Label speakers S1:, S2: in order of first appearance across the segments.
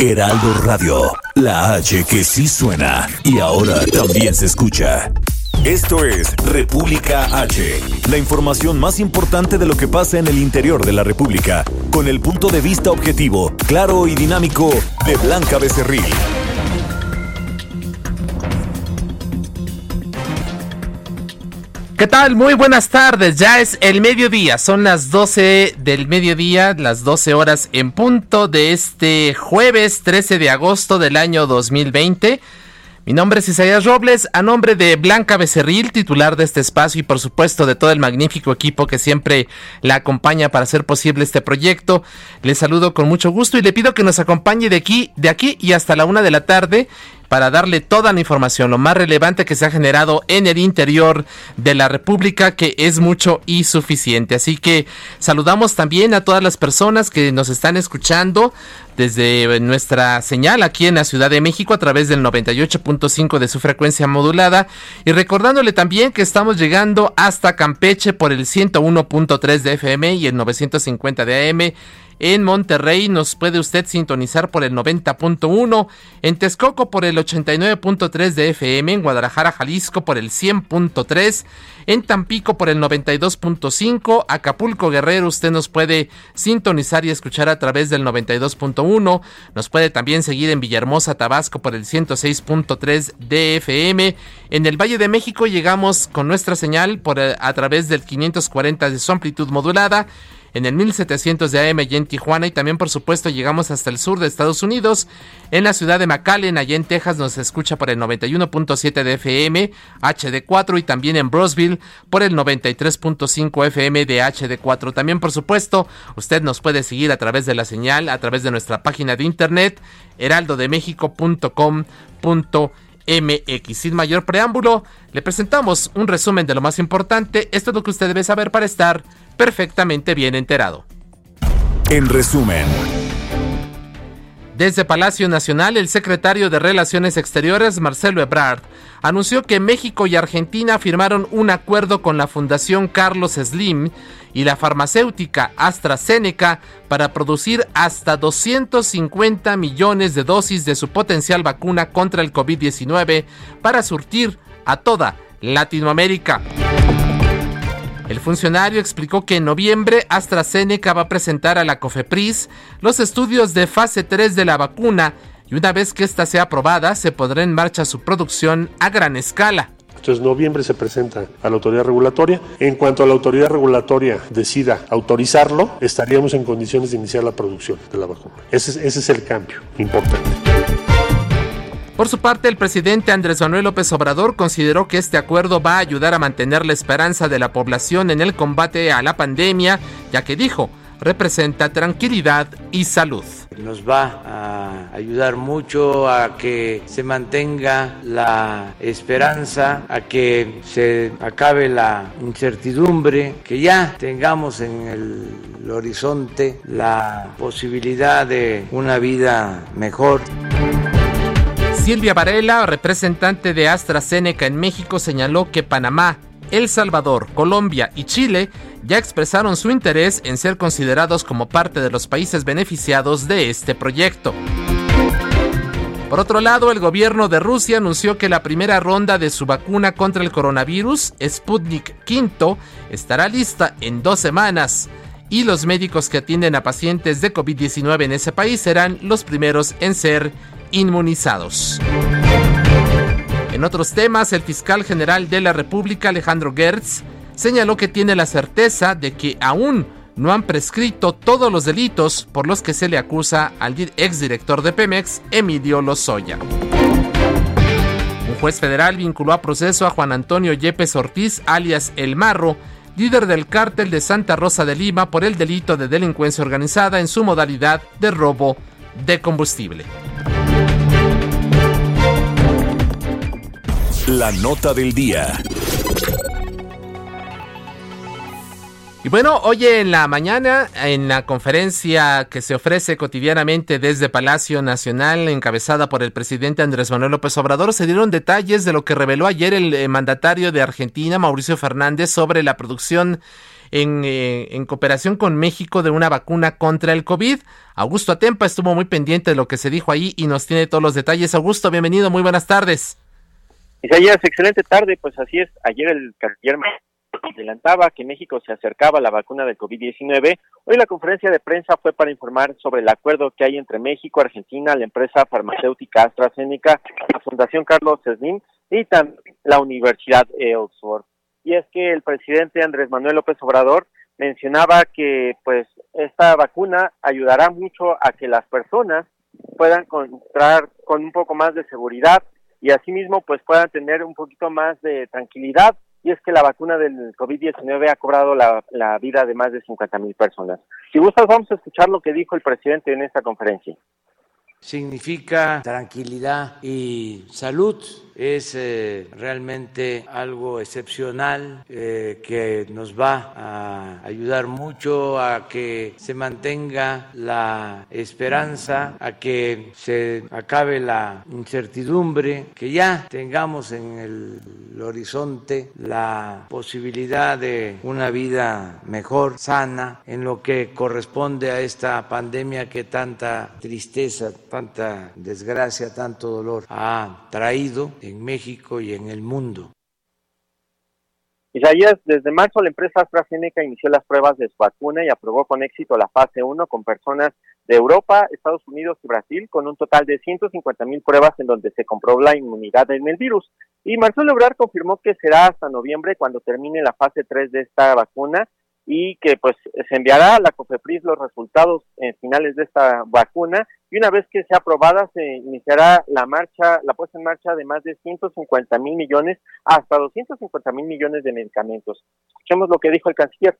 S1: Heraldo Radio, la H que sí suena y ahora también se escucha. Esto es República H, la información más importante de lo que pasa en el interior de la República, con el punto de vista objetivo, claro y dinámico de Blanca Becerril.
S2: ¿Qué tal? Muy buenas tardes. Ya es el mediodía. Son las 12 del mediodía, las 12 horas en punto de este jueves 13 de agosto del año 2020. Mi nombre es Isaías Robles, a nombre de Blanca Becerril, titular de este espacio y por supuesto de todo el magnífico equipo que siempre la acompaña para hacer posible este proyecto. Le saludo con mucho gusto y le pido que nos acompañe de aquí, de aquí y hasta la una de la tarde para darle toda la información, lo más relevante que se ha generado en el interior de la República, que es mucho y suficiente. Así que saludamos también a todas las personas que nos están escuchando desde nuestra señal aquí en la Ciudad de México a través del 98.5 de su frecuencia modulada y recordándole también que estamos llegando hasta Campeche por el 101.3 de FM y el 950 de AM en Monterrey nos puede usted sintonizar por el 90.1, en Texcoco por el 89.3 de FM, en Guadalajara, Jalisco por el 100.3, en Tampico por el 92.5, Acapulco Guerrero usted nos puede sintonizar y escuchar a través del 92.1, nos puede también seguir en Villahermosa, Tabasco por el 106.3 de FM, en el Valle de México llegamos con nuestra señal por a través del 540 de su amplitud modulada, en el 1700 de AM y en Tijuana y también por supuesto llegamos hasta el sur de Estados Unidos. En la ciudad de McAllen, allá en Texas, nos escucha por el 91.7 de FM HD4 y también en Brosville por el 93.5 FM de HD4. También por supuesto usted nos puede seguir a través de la señal, a través de nuestra página de internet heraldodemexico.com.mx. Sin mayor preámbulo, le presentamos un resumen de lo más importante. Esto es lo que usted debe saber para estar perfectamente bien enterado.
S1: En resumen.
S2: Desde Palacio Nacional, el secretario de Relaciones Exteriores, Marcelo Ebrard, anunció que México y Argentina firmaron un acuerdo con la Fundación Carlos Slim y la farmacéutica AstraZeneca para producir hasta 250 millones de dosis de su potencial vacuna contra el COVID-19 para surtir a toda Latinoamérica. El funcionario explicó que en noviembre AstraZeneca va a presentar a la COFEPRIS los estudios de fase 3 de la vacuna y una vez que ésta sea aprobada se pondrá en marcha su producción a gran escala.
S3: Entonces, noviembre se presenta a la autoridad regulatoria. En cuanto a la autoridad regulatoria decida autorizarlo, estaríamos en condiciones de iniciar la producción de la vacuna. Ese es, ese es el cambio importante.
S2: Por su parte, el presidente Andrés Manuel López Obrador consideró que este acuerdo va a ayudar a mantener la esperanza de la población en el combate a la pandemia, ya que dijo, representa tranquilidad y salud.
S4: Nos va a ayudar mucho a que se mantenga la esperanza, a que se acabe la incertidumbre, que ya tengamos en el horizonte la posibilidad de una vida mejor.
S2: Silvia Varela, representante de AstraZeneca en México, señaló que Panamá, El Salvador, Colombia y Chile ya expresaron su interés en ser considerados como parte de los países beneficiados de este proyecto. Por otro lado, el gobierno de Rusia anunció que la primera ronda de su vacuna contra el coronavirus, Sputnik V, estará lista en dos semanas y los médicos que atienden a pacientes de COVID-19 en ese país serán los primeros en ser inmunizados. En otros temas, el fiscal general de la República, Alejandro Gertz, señaló que tiene la certeza de que aún no han prescrito todos los delitos por los que se le acusa al exdirector de Pemex, Emilio Lozoya. Un juez federal vinculó a proceso a Juan Antonio Yepes Ortiz, alias El Marro, líder del cártel de Santa Rosa de Lima por el delito de delincuencia organizada en su modalidad de robo de combustible.
S1: La nota del día.
S2: Y bueno, hoy en la mañana, en la conferencia que se ofrece cotidianamente desde Palacio Nacional, encabezada por el presidente Andrés Manuel López Obrador, se dieron detalles de lo que reveló ayer el eh, mandatario de Argentina, Mauricio Fernández, sobre la producción en, eh, en, cooperación con México de una vacuna contra el COVID. Augusto Atempa estuvo muy pendiente de lo que se dijo ahí y nos tiene todos los detalles. Augusto, bienvenido, muy buenas tardes.
S5: Isaías, excelente tarde, pues así es. Ayer el canciller adelantaba que México se acercaba a la vacuna del COVID-19. Hoy la conferencia de prensa fue para informar sobre el acuerdo que hay entre México, Argentina, la empresa farmacéutica AstraZeneca, la Fundación Carlos Slim y la Universidad de Oxford. Y es que el presidente Andrés Manuel López Obrador mencionaba que pues esta vacuna ayudará mucho a que las personas puedan encontrar con un poco más de seguridad y asimismo pues puedan tener un poquito más de tranquilidad y es que la vacuna del COVID-19 ha cobrado la, la, vida de más de 50 mil personas. Si gustas, vamos a escuchar lo que dijo el presidente en esta conferencia.
S4: Significa tranquilidad y salud. Es eh, realmente algo excepcional eh, que nos va a ayudar mucho a que se mantenga la esperanza, a que se acabe la incertidumbre, que ya tengamos en el horizonte la posibilidad de una vida mejor, sana, en lo que corresponde a esta pandemia que tanta tristeza, tanta desgracia, tanto dolor ha traído en México y en el mundo.
S5: Isaías, desde marzo la empresa AstraZeneca inició las pruebas de su vacuna y aprobó con éxito la fase 1 con personas de Europa, Estados Unidos y Brasil, con un total de 150 mil pruebas en donde se comprobó la inmunidad en el virus. Y Marcelo Ebrard confirmó que será hasta noviembre cuando termine la fase 3 de esta vacuna y que pues se enviará a la COFEPRIS los resultados en finales de esta vacuna y una vez que sea aprobada se iniciará la marcha, la puesta en marcha de más de 150 mil millones hasta 250 mil millones de medicamentos. Escuchemos lo que dijo el canciller.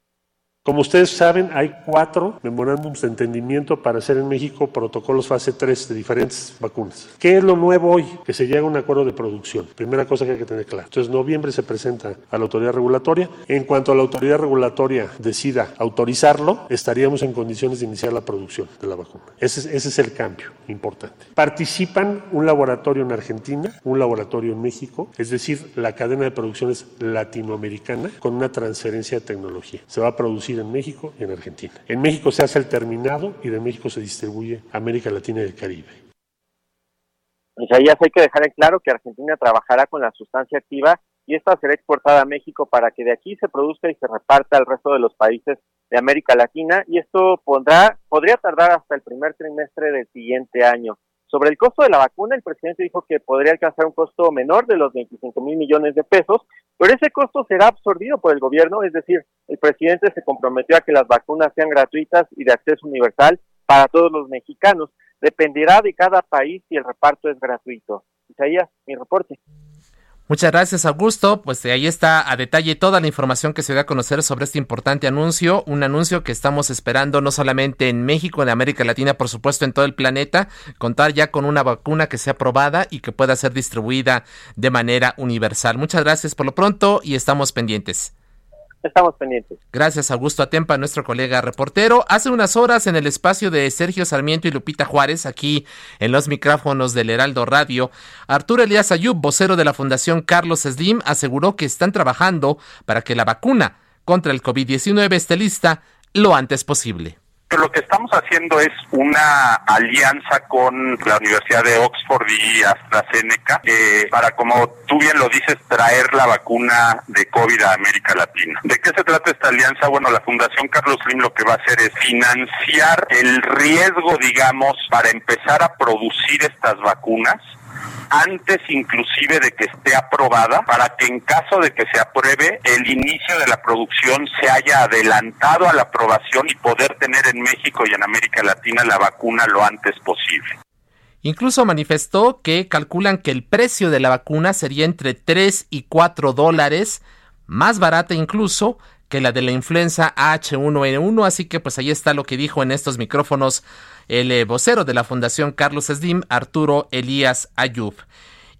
S3: Como ustedes saben, hay cuatro memorándums de entendimiento para hacer en México protocolos fase 3 de diferentes vacunas. ¿Qué es lo nuevo hoy? Que se llega a un acuerdo de producción. Primera cosa que hay que tener clara. Entonces, noviembre se presenta a la autoridad regulatoria. En cuanto la autoridad regulatoria decida autorizarlo, estaríamos en condiciones de iniciar la producción de la vacuna. Ese es, ese es el cambio importante. Participan un laboratorio en Argentina, un laboratorio en México, es decir, la cadena de producción es latinoamericana con una transferencia de tecnología. Se va a producir en México y en Argentina. En México se hace el terminado y de México se distribuye América Latina y el Caribe.
S5: Isaías, hay que dejar en claro que Argentina trabajará con la sustancia activa y esta será exportada a México para que de aquí se produzca y se reparta al resto de los países de América Latina y esto pondrá, podría tardar hasta el primer trimestre del siguiente año. Sobre el costo de la vacuna, el presidente dijo que podría alcanzar un costo menor de los 25 mil millones de pesos, pero ese costo será absorbido por el gobierno, es decir, el presidente se comprometió a que las vacunas sean gratuitas y de acceso universal para todos los mexicanos. Dependerá de cada país si el reparto es gratuito. Isaías, mi reporte.
S2: Muchas gracias, Augusto. Pues ahí está a detalle toda la información que se dio a conocer sobre este importante anuncio, un anuncio que estamos esperando no solamente en México, en América Latina, por supuesto, en todo el planeta, contar ya con una vacuna que sea aprobada y que pueda ser distribuida de manera universal. Muchas gracias por lo pronto y estamos pendientes.
S5: Estamos pendientes.
S2: Gracias, Augusto Atempa, nuestro colega reportero. Hace unas horas en el espacio de Sergio Sarmiento y Lupita Juárez, aquí en los micrófonos del Heraldo Radio, Arturo Elías Ayub, vocero de la Fundación Carlos Slim, aseguró que están trabajando para que la vacuna contra el COVID-19 esté lista lo antes posible
S6: lo que estamos haciendo es una alianza con la Universidad de Oxford y AstraZeneca eh, para, como tú bien lo dices, traer la vacuna de COVID a América Latina. ¿De qué se trata esta alianza? Bueno, la Fundación Carlos Slim lo que va a hacer es financiar el riesgo, digamos, para empezar a producir estas vacunas antes inclusive de que esté aprobada, para que en caso de que se apruebe, el inicio de la producción se haya adelantado a la aprobación y poder tener en México y en América Latina la vacuna lo antes posible.
S2: Incluso manifestó que calculan que el precio de la vacuna sería entre 3 y 4 dólares, más barata incluso que la de la influenza H1N1, así que pues ahí está lo que dijo en estos micrófonos el eh, vocero de la Fundación Carlos Slim, Arturo Elías Ayub.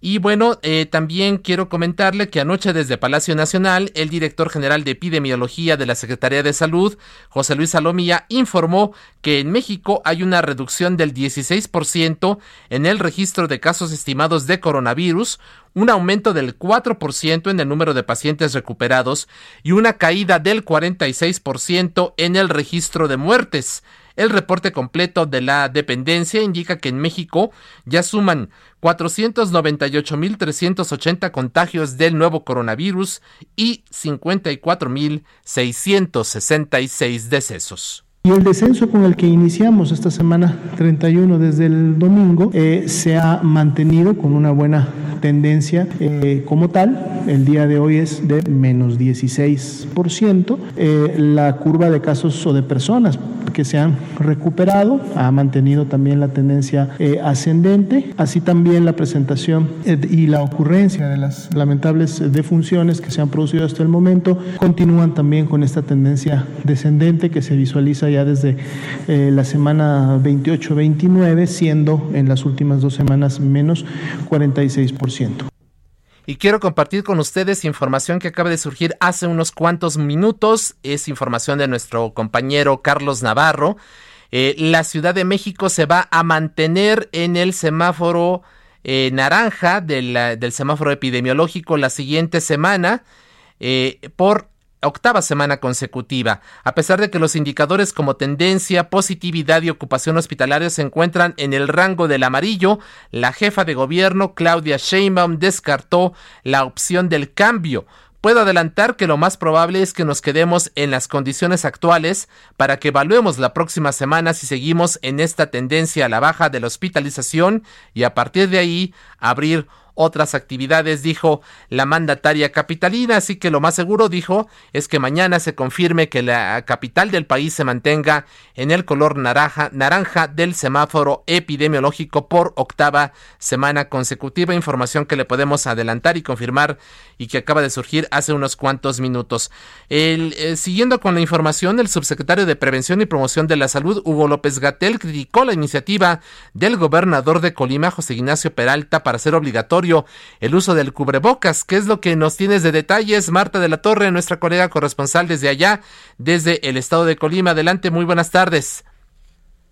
S2: Y bueno, eh, también quiero comentarle que anoche desde Palacio Nacional, el director general de epidemiología de la Secretaría de Salud, José Luis Salomía, informó que en México hay una reducción del 16% en el registro de casos estimados de coronavirus, un aumento del 4% en el número de pacientes recuperados y una caída del 46% en el registro de muertes. El reporte completo de la dependencia indica que en México ya suman 498.380 contagios del nuevo coronavirus y 54.666 decesos.
S7: Y el descenso con el que iniciamos esta semana 31 desde el domingo eh, se ha mantenido con una buena tendencia eh, como tal. El día de hoy es de menos 16%. Eh, la curva de casos o de personas que se han recuperado ha mantenido también la tendencia ascendente. Así también la presentación y la ocurrencia de las lamentables defunciones que se han producido hasta el momento continúan también con esta tendencia descendente que se visualiza ya desde eh, la semana 28-29, siendo en las últimas dos semanas menos 46%.
S2: Y quiero compartir con ustedes información que acaba de surgir hace unos cuantos minutos. Es información de nuestro compañero Carlos Navarro. Eh, la Ciudad de México se va a mantener en el semáforo eh, naranja del, semáforo epidemiológico la siguiente semana por octava semana consecutiva, a pesar de que los indicadores como tendencia, positividad y ocupación hospitalaria se encuentran en el rango del amarillo, la jefa de gobierno Claudia Sheinbaum descartó la opción del cambio. Puedo adelantar que lo más probable es que nos quedemos en las condiciones actuales para que evaluemos la próxima semana si seguimos en esta tendencia a la baja de la hospitalización y a partir de ahí abrir otras actividades, dijo la mandataria capitalina, así que lo más seguro, dijo, es que mañana se confirme que la capital del país se mantenga en el color naranja, naranja del semáforo epidemiológico por octava semana consecutiva, información que le podemos adelantar y confirmar y que acaba de surgir hace unos cuantos minutos. El, eh, siguiendo con la información, el subsecretario de Prevención y Promoción de la Salud, Hugo López Gatel, criticó la iniciativa del gobernador de Colima, José Ignacio Peralta, para hacer obligatorio el uso del cubrebocas. ¿Qué es lo que nos tienes de detalles? Marta de la Torre, nuestra colega corresponsal desde allá, desde el estado de Colima. Adelante, muy buenas tardes.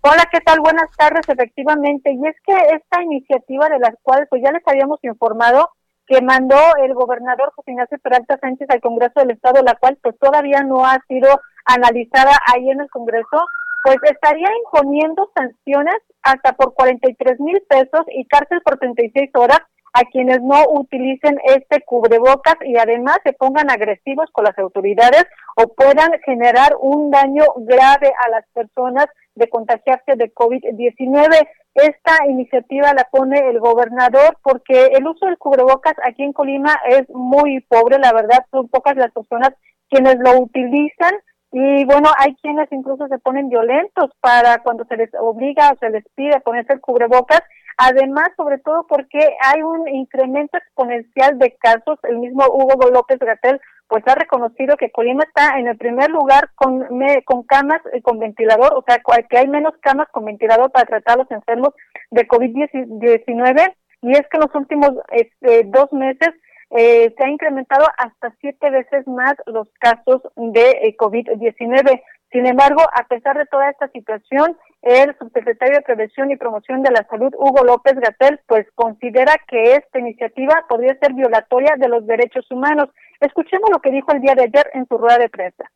S8: Hola, ¿qué tal? Buenas tardes, efectivamente. Y es que esta iniciativa de la cual pues ya les habíamos informado que mandó el gobernador José Ignacio Peralta Sánchez al Congreso del Estado, la cual pues todavía no ha sido analizada ahí en el Congreso, pues estaría imponiendo sanciones hasta por 43 mil pesos y cárcel por 36 horas a quienes no utilicen este cubrebocas y además se pongan agresivos con las autoridades o puedan generar un daño grave a las personas de contagiarse de COVID-19. Esta iniciativa la pone el gobernador porque el uso del cubrebocas aquí en Colima es muy pobre, la verdad, son pocas las personas quienes lo utilizan y bueno, hay quienes incluso se ponen violentos para cuando se les obliga o se les pide ponerse el cubrebocas Además, sobre todo porque hay un incremento exponencial de casos. El mismo Hugo López Gatel pues ha reconocido que Colima está en el primer lugar con, con camas eh, con ventilador, o sea, que hay menos camas con ventilador para tratar a los enfermos de COVID-19. Y es que en los últimos este, dos meses eh, se ha incrementado hasta siete veces más los casos de eh, COVID-19. Sin embargo, a pesar de toda esta situación, el subsecretario de Prevención y Promoción de la Salud, Hugo López Gatel, pues considera que esta iniciativa podría ser violatoria de los derechos humanos. Escuchemos lo que dijo el día de ayer en su rueda de prensa.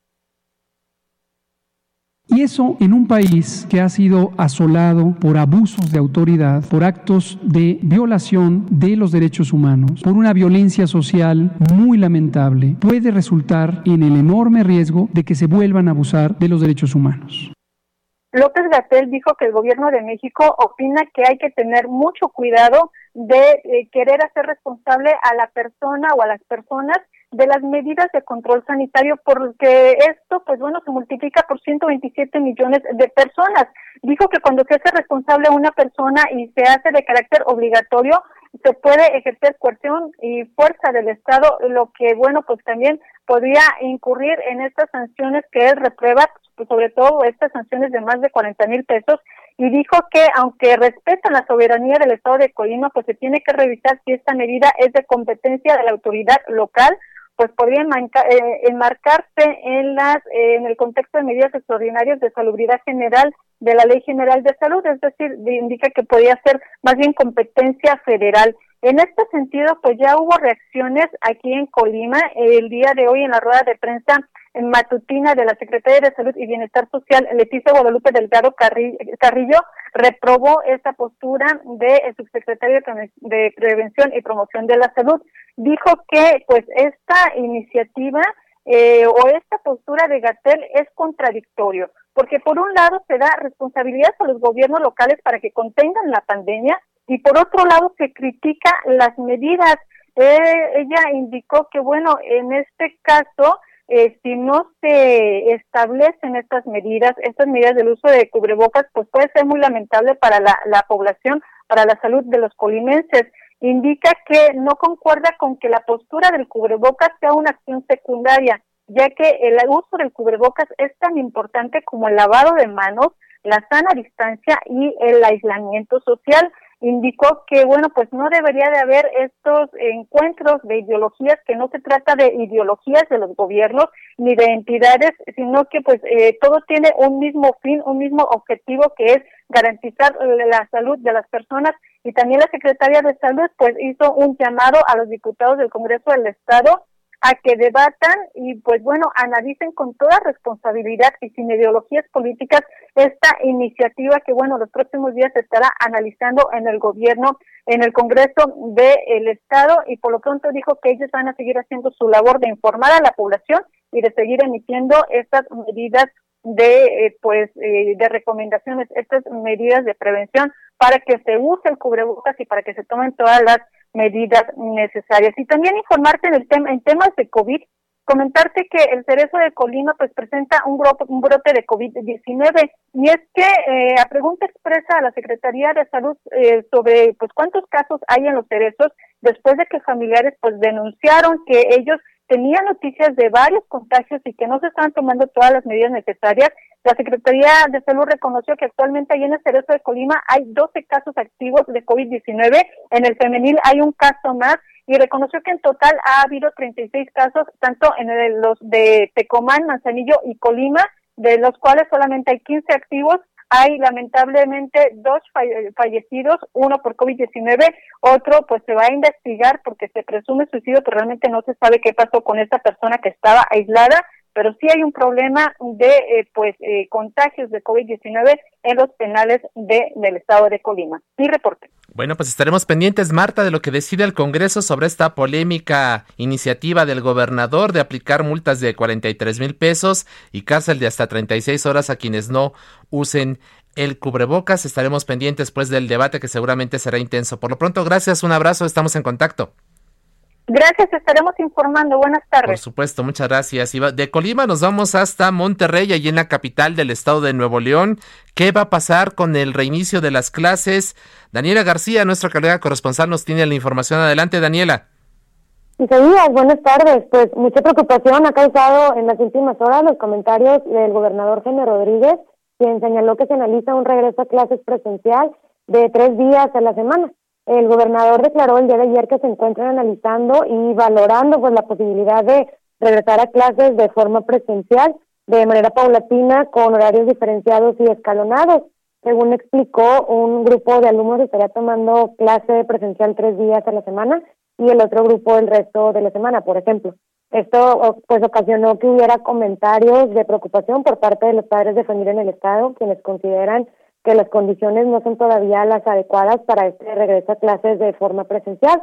S9: Y eso en un país que ha sido asolado por abusos de autoridad, por actos de violación de los derechos humanos, por una violencia social muy lamentable, puede resultar en el enorme riesgo de que se vuelvan a abusar de los derechos humanos.
S8: López Gatel dijo que el gobierno de México opina que hay que tener mucho cuidado de eh, querer hacer responsable a la persona o a las personas de las medidas de control sanitario porque esto pues bueno se multiplica por 127 millones de personas. Dijo que cuando se hace responsable a una persona y se hace de carácter obligatorio se puede ejercer coerción y fuerza del Estado, lo que, bueno, pues también podría incurrir en estas sanciones que él reprueba, pues, sobre todo estas sanciones de más de 40 mil pesos, y dijo que aunque respetan la soberanía del Estado de Colima, pues se tiene que revisar si esta medida es de competencia de la autoridad local pues podría eh, enmarcarse en las eh, en el contexto de medidas extraordinarias de salubridad general de la Ley General de Salud, es decir, indica que podría ser más bien competencia federal. En este sentido, pues ya hubo reacciones aquí en Colima el día de hoy en la rueda de prensa en matutina de la Secretaría de Salud y Bienestar Social, Leticia Guadalupe Delgado Carrillo, reprobó esta postura del subsecretario de Prevención y Promoción de la Salud. Dijo que pues esta iniciativa eh, o esta postura de Gatel es contradictorio, porque por un lado se da responsabilidad a los gobiernos locales para que contengan la pandemia y por otro lado se critica las medidas. Eh, ella indicó que bueno, en este caso eh, si no se establecen estas medidas, estas medidas del uso de cubrebocas, pues puede ser muy lamentable para la, la población, para la salud de los colimenses. Indica que no concuerda con que la postura del cubrebocas sea una acción secundaria, ya que el uso del cubrebocas es tan importante como el lavado de manos, la sana distancia y el aislamiento social indicó que, bueno, pues no debería de haber estos encuentros de ideologías, que no se trata de ideologías de los gobiernos ni de entidades, sino que pues eh, todo tiene un mismo fin, un mismo objetivo que es garantizar la salud de las personas. Y también la Secretaría de Salud pues hizo un llamado a los diputados del Congreso del Estado a que debatan y pues bueno, analicen con toda responsabilidad y sin ideologías políticas esta iniciativa que bueno, los próximos días se estará analizando en el gobierno, en el Congreso del Estado y por lo pronto dijo que ellos van a seguir haciendo su labor de informar a la población y de seguir emitiendo estas medidas de eh, pues eh, de recomendaciones, estas medidas de prevención para que se use el cubrebocas y para que se tomen todas las medidas necesarias. Y también informarte en, el tema, en temas de COVID, comentarte que el cerezo de Colima pues presenta un, un brote de COVID-19 y es que eh, a pregunta expresa a la Secretaría de Salud eh, sobre pues cuántos casos hay en los cerezos después de que familiares pues denunciaron que ellos tenían noticias de varios contagios y que no se estaban tomando todas las medidas necesarias la Secretaría de Salud reconoció que actualmente ahí en el Cerezo de Colima hay 12 casos activos de COVID-19, en el femenil hay un caso más y reconoció que en total ha habido 36 casos, tanto en los de Tecomán, Manzanillo y Colima, de los cuales solamente hay 15 activos. Hay lamentablemente dos fallecidos, uno por COVID-19, otro pues se va a investigar porque se presume suicidio, pero realmente no se sabe qué pasó con esta persona que estaba aislada pero sí hay un problema de eh, pues eh, contagios de COVID-19 en los penales de, del estado de Colima. Mi reporte.
S2: Bueno, pues estaremos pendientes, Marta, de lo que decide el Congreso sobre esta polémica iniciativa del gobernador de aplicar multas de 43 mil pesos y cárcel de hasta 36 horas a quienes no usen el cubrebocas. Estaremos pendientes pues del debate que seguramente será intenso. Por lo pronto, gracias, un abrazo, estamos en contacto.
S8: Gracias, estaremos informando. Buenas tardes.
S2: Por supuesto, muchas gracias. De Colima nos vamos hasta Monterrey, allí en la capital del estado de Nuevo León. ¿Qué va a pasar con el reinicio de las clases? Daniela García, nuestra colega corresponsal, nos tiene la información. Adelante, Daniela.
S10: Sí, buenas tardes. Pues mucha preocupación ha causado en las últimas horas los comentarios del gobernador Jaime Rodríguez, quien señaló que se analiza un regreso a clases presencial de tres días a la semana. El gobernador declaró el día de ayer que se encuentran analizando y valorando pues la posibilidad de regresar a clases de forma presencial de manera paulatina con horarios diferenciados y escalonados. Según explicó, un grupo de alumnos estaría tomando clase presencial tres días a la semana y el otro grupo el resto de la semana, por ejemplo. Esto pues ocasionó que hubiera comentarios de preocupación por parte de los padres de familia en el estado, quienes consideran que las condiciones no son todavía las adecuadas para este regreso a clases de forma presencial.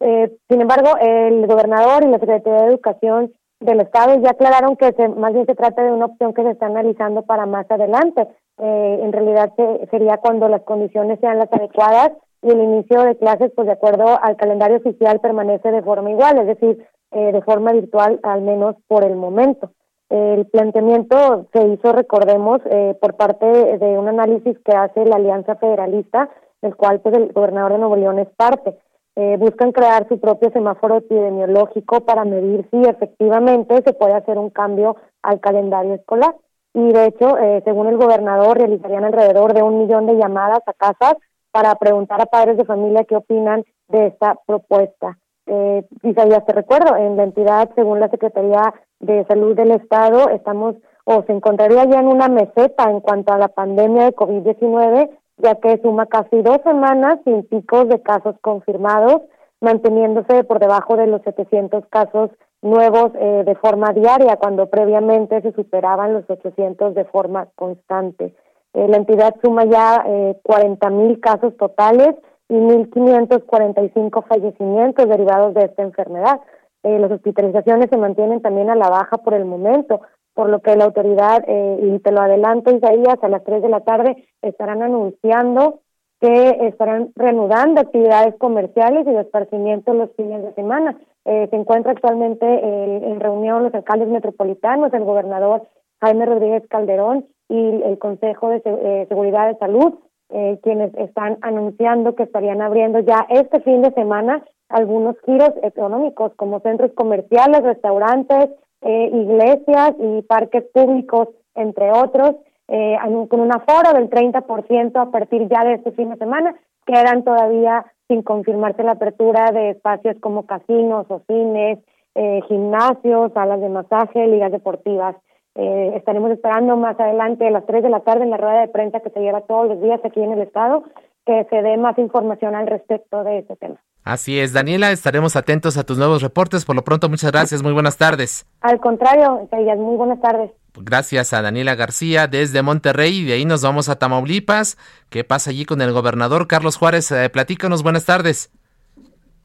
S10: Eh, sin embargo, el gobernador y la Secretaría de Educación del Estado ya aclararon que se, más bien se trata de una opción que se está analizando para más adelante. Eh, en realidad sería cuando las condiciones sean las adecuadas y el inicio de clases, pues de acuerdo al calendario oficial, permanece de forma igual, es decir, eh, de forma virtual al menos por el momento. El planteamiento se hizo, recordemos, eh, por parte de un análisis que hace la Alianza Federalista, del cual pues, el gobernador de Nuevo León es parte. eh, buscan crear su propio semáforo epidemiológico para medir si efectivamente se puede hacer un cambio al calendario escolar. Y de hecho, eh, según el gobernador, realizarían alrededor de un millón de llamadas a casas para preguntar a padres de familia qué opinan de esta propuesta. Eh, ya te recuerdo, en la entidad, según la Secretaría de Salud del Estado, estamos o se encontraría ya en una meseta en cuanto a la pandemia de COVID-19 ya que suma casi dos semanas sin picos de casos confirmados, manteniéndose por debajo de los 700 casos nuevos eh, de forma diaria, cuando previamente se superaban los 800 de forma constante. Eh, la entidad suma ya eh, 40 mil casos totales y 1.545 fallecimientos derivados de esta enfermedad. Eh, las hospitalizaciones se mantienen también a la baja por el momento por lo que la autoridad, eh, y te lo adelanto Isaías, a las 3 de la tarde estarán anunciando que estarán reanudando actividades comerciales y de esparcimiento los fines de semana. Eh, se encuentra actualmente en reunión los alcaldes metropolitanos, el gobernador Jaime Rodríguez Calderón y el Consejo de eh, Seguridad de Salud, eh, quienes están anunciando que estarían abriendo ya este fin de semana algunos giros económicos como centros comerciales, restaurantes, eh, iglesias y parques públicos, entre otros, eh, con un aforo del 30% a partir ya de este fin de semana. Quedan todavía sin confirmarse la apertura de espacios como casinos o cines, eh, gimnasios, salas de masaje, ligas deportivas. Eh, estaremos esperando más adelante a las 3 de la tarde en la rueda de prensa que se lleva todos los días aquí en el Estado que se dé más información al respecto de este tema.
S2: Así es, Daniela, estaremos atentos a tus nuevos reportes. Por lo pronto, muchas gracias, muy buenas tardes.
S10: Al contrario, muy buenas tardes.
S2: Gracias a Daniela García desde Monterrey y de ahí nos vamos a Tamaulipas. ¿Qué pasa allí con el gobernador Carlos Juárez? Eh, platícanos, buenas tardes.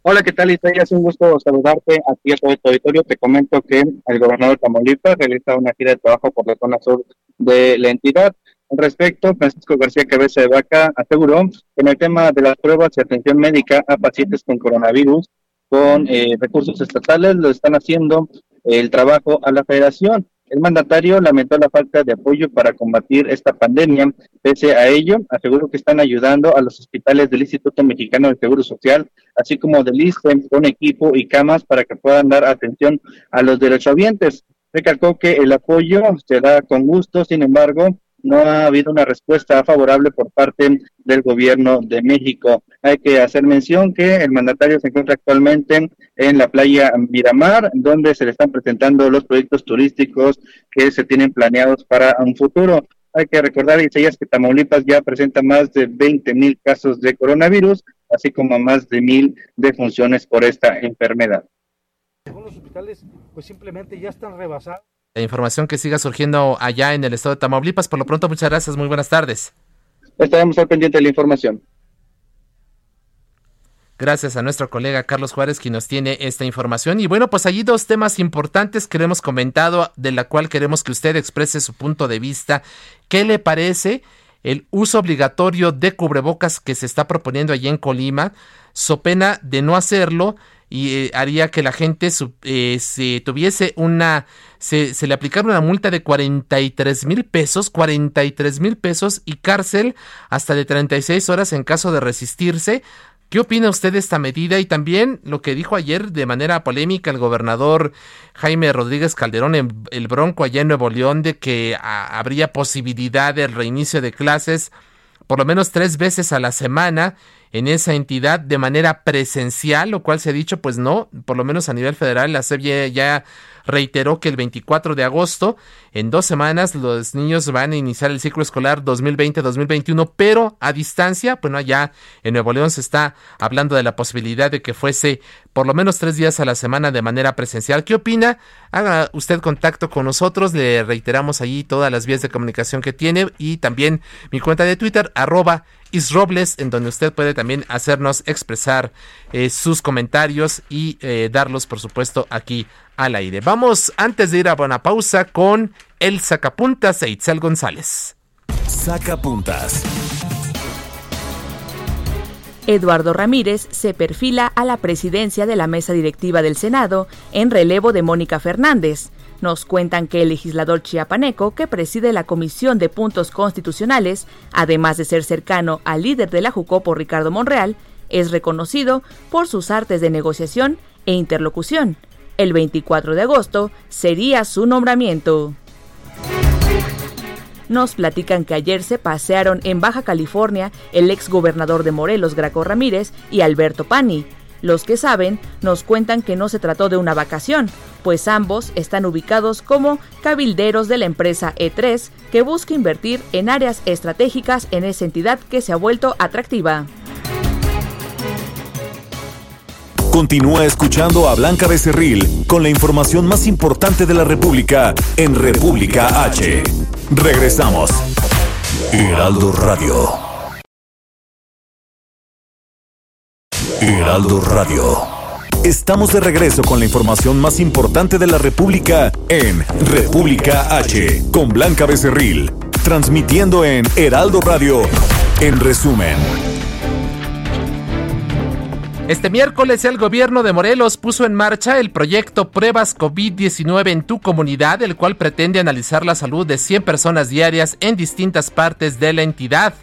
S11: Hola, ¿qué tal, Es Un gusto saludarte aquí a todo este auditorio. Te comento que el gobernador de Tamaulipas realiza una gira de trabajo por la zona sur de la entidad. Al respecto, Francisco García Cabeza de Vaca aseguró que en el tema de las pruebas y atención médica a pacientes con coronavirus con eh, recursos estatales lo están haciendo el trabajo a la federación. El mandatario lamentó la falta de apoyo para combatir esta pandemia. Pese a ello, aseguró que están ayudando a los hospitales del Instituto Mexicano del Seguro Social, así como del ISTE, con equipo y camas para que puedan dar atención a los derechohabientes. Recalcó que el apoyo se da con gusto, sin embargo, no ha habido una respuesta favorable por parte del gobierno de México. Hay que hacer mención que el mandatario se encuentra actualmente en la playa Miramar, donde se le están presentando los proyectos turísticos que se tienen planeados para un futuro. Hay que recordar, Isaías, que Tamaulipas ya presenta más de 20 mil casos de coronavirus, así como más de mil defunciones por esta enfermedad.
S12: Algunos hospitales, pues simplemente ya están rebasados
S2: información que siga surgiendo allá en el estado de Tamaulipas. Por lo pronto, muchas gracias, muy buenas tardes.
S11: Estaremos al pendiente de la información.
S2: Gracias a nuestro colega Carlos Juárez quien nos tiene esta información. Y bueno, pues allí dos temas importantes que le hemos comentado, de la cual queremos que usted exprese su punto de vista. ¿Qué le parece el uso obligatorio de cubrebocas que se está proponiendo allí en Colima? So pena de no hacerlo, y eh, haría que la gente eh, se tuviese una, se, se, le aplicara una multa de 43 mil pesos, 43 mil pesos y cárcel hasta de 36 horas en caso de resistirse. ¿Qué opina usted de esta medida? Y también lo que dijo ayer de manera polémica el gobernador Jaime Rodríguez Calderón en el Bronco allá en Nuevo León de que ah, habría posibilidad del reinicio de clases por lo menos tres veces a la semana en esa entidad de manera presencial, lo cual se ha dicho, pues no, por lo menos a nivel federal, la SEP ya, reiteró que el 24 de agosto, en dos semanas, los niños van a iniciar el ciclo escolar 2020-2021, pero a distancia, bueno, allá en Nuevo León se está hablando de la posibilidad de que fuese por lo menos tres días a la semana de manera presencial. ¿Qué opina? Haga usted contacto con nosotros, le reiteramos allí todas las vías de comunicación que tiene y también mi cuenta de Twitter, arroba Isrobles, en donde usted puede también hacernos expresar eh, sus comentarios y eh, darlos, por supuesto, aquí al aire. Vamos, antes de ir a buena pausa, con el sacapuntas e González.
S1: Sacapuntas.
S13: Eduardo Ramírez se perfila a la presidencia de la mesa directiva del Senado en relevo de Mónica Fernández. Nos cuentan que el legislador chiapaneco que preside la Comisión de Puntos Constitucionales, además de ser cercano al líder de la Jucopo Ricardo Monreal, es reconocido por sus artes de negociación e interlocución. El 24 de agosto sería su nombramiento. Nos platican que ayer se pasearon en Baja California el ex gobernador de Morelos, Graco Ramírez, y Alberto Pani. Los que saben nos cuentan que no se trató de una vacación, pues ambos están ubicados como cabilderos de la empresa E3, que busca invertir en áreas estratégicas en esa entidad que se ha vuelto atractiva.
S1: Continúa escuchando a Blanca Becerril con la información más importante de la República en República H. Regresamos. Heraldo Radio. Heraldo Radio. Estamos de regreso con la información más importante de la República en República H con Blanca Becerril, transmitiendo en Heraldo Radio. En resumen.
S2: Este miércoles el gobierno de Morelos puso en marcha el proyecto Pruebas COVID-19 en tu comunidad, el cual pretende analizar la salud de 100 personas diarias en distintas partes de la entidad.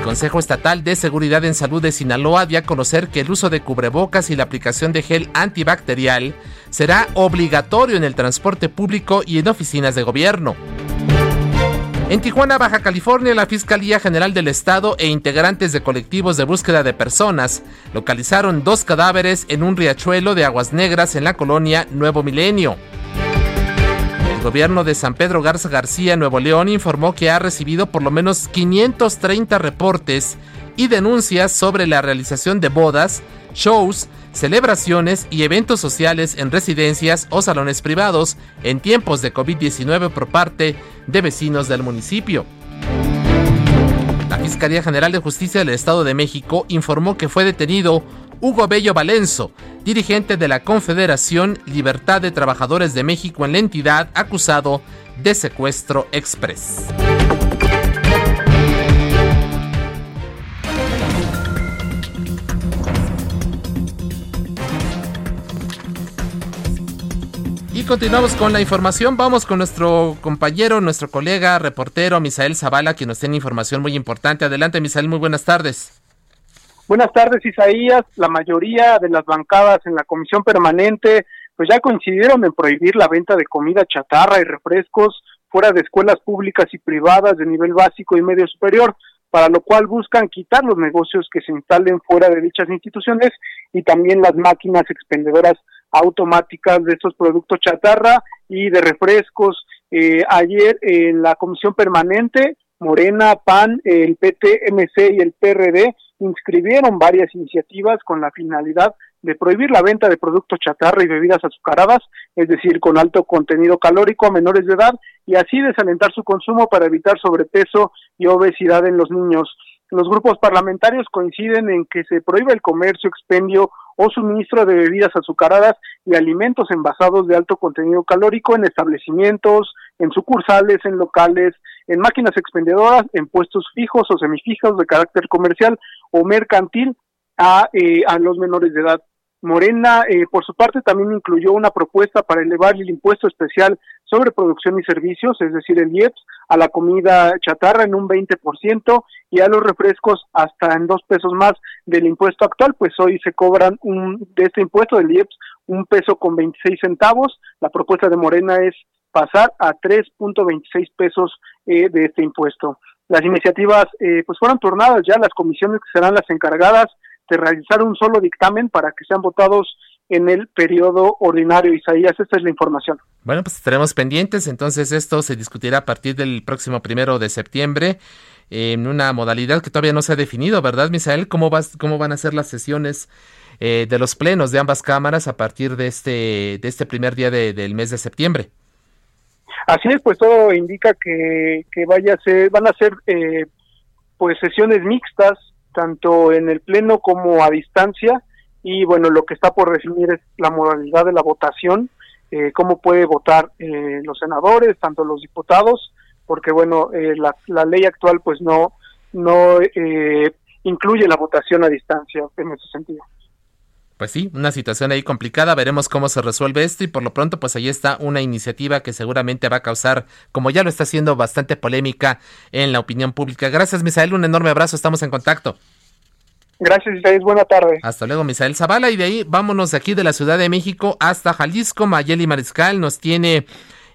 S2: El Consejo Estatal de Seguridad en Salud de Sinaloa dio a conocer que el uso de cubrebocas y la aplicación de gel antibacterial será obligatorio en el transporte público y en oficinas de gobierno. En Tijuana, Baja California, la Fiscalía General del Estado e integrantes de colectivos de búsqueda de personas localizaron dos cadáveres en un riachuelo de aguas negras en la colonia Nuevo Milenio. El gobierno de San Pedro Garza García, Nuevo León, informó que ha recibido por lo menos 530 reportes y denuncias sobre la realización de bodas, shows, celebraciones y eventos sociales en residencias o salones privados en tiempos de COVID-19 por parte de vecinos del municipio. La Fiscalía General de Justicia del Estado de México informó que fue detenido Hugo Bello Valenzo, dirigente de la Confederación Libertad de Trabajadores de México en la entidad, acusado de secuestro express. Y continuamos con la información. Vamos con nuestro compañero, nuestro colega, reportero Misael Zavala, que nos tiene información muy importante. Adelante, Misael, muy buenas tardes.
S14: Buenas tardes, Isaías. La mayoría de las bancadas en la comisión permanente pues ya coincidieron en prohibir la venta de comida chatarra y refrescos fuera de escuelas públicas y privadas de nivel básico y medio superior, para lo cual buscan quitar los negocios que se instalen fuera de dichas instituciones y también las máquinas expendedoras automáticas de estos productos chatarra y de refrescos. Eh, ayer en la comisión permanente, Morena, PAN, el PTMC y el PRD inscribieron varias iniciativas con la finalidad de prohibir la venta de productos chatarra y bebidas azucaradas, es decir, con alto contenido calórico a menores de edad, y así desalentar su consumo para evitar sobrepeso y obesidad en los niños. Los grupos parlamentarios coinciden en que se prohíbe el comercio, expendio o suministro de bebidas azucaradas y alimentos envasados de alto contenido calórico en establecimientos, en sucursales, en locales, en máquinas expendedoras, en puestos fijos o semifijos de carácter comercial o mercantil a, eh, a los menores de edad. Morena, eh, por su parte, también incluyó una propuesta para elevar el impuesto especial sobre producción y servicios, es decir, el IEPS, a la comida chatarra en un 20% y a los refrescos hasta en dos pesos más del impuesto actual, pues hoy se cobran un, de este impuesto del IEPS un peso con 26 centavos. La propuesta de Morena es pasar a 3.26 pesos eh, de este impuesto. Las iniciativas eh, pues fueron turnadas ya las comisiones que serán las encargadas de realizar un solo dictamen para que sean votados en el periodo ordinario. Isaías, esta es la información.
S2: Bueno, pues estaremos pendientes. Entonces, esto se discutirá a partir del próximo primero de septiembre en una modalidad que todavía no se ha definido, ¿verdad, Misael? ¿Cómo, vas, cómo van a ser las sesiones eh, de los plenos de ambas cámaras a partir de este, de este primer día del mes de septiembre?
S14: Así es, pues todo indica que, que vaya a ser, van a ser eh, pues sesiones mixtas, tanto en el pleno como a distancia, y bueno, lo que está por definir es la modalidad de la votación, eh, cómo puede votar eh, los senadores, tanto los diputados, porque bueno, eh, la, la, ley actual pues no, no incluye la votación a distancia en ese sentido.
S2: Pues sí, una situación ahí complicada, veremos cómo se resuelve esto y por lo pronto pues ahí está una iniciativa que seguramente va a causar, como ya lo está haciendo, bastante polémica en la opinión pública. Gracias Misael, un enorme abrazo, estamos en contacto.
S14: Gracias, Isaías. Buena tarde.
S2: Hasta luego, Misael Zavala. Y de ahí vámonos de aquí de la Ciudad de México hasta Jalisco. Mayeli Mariscal nos tiene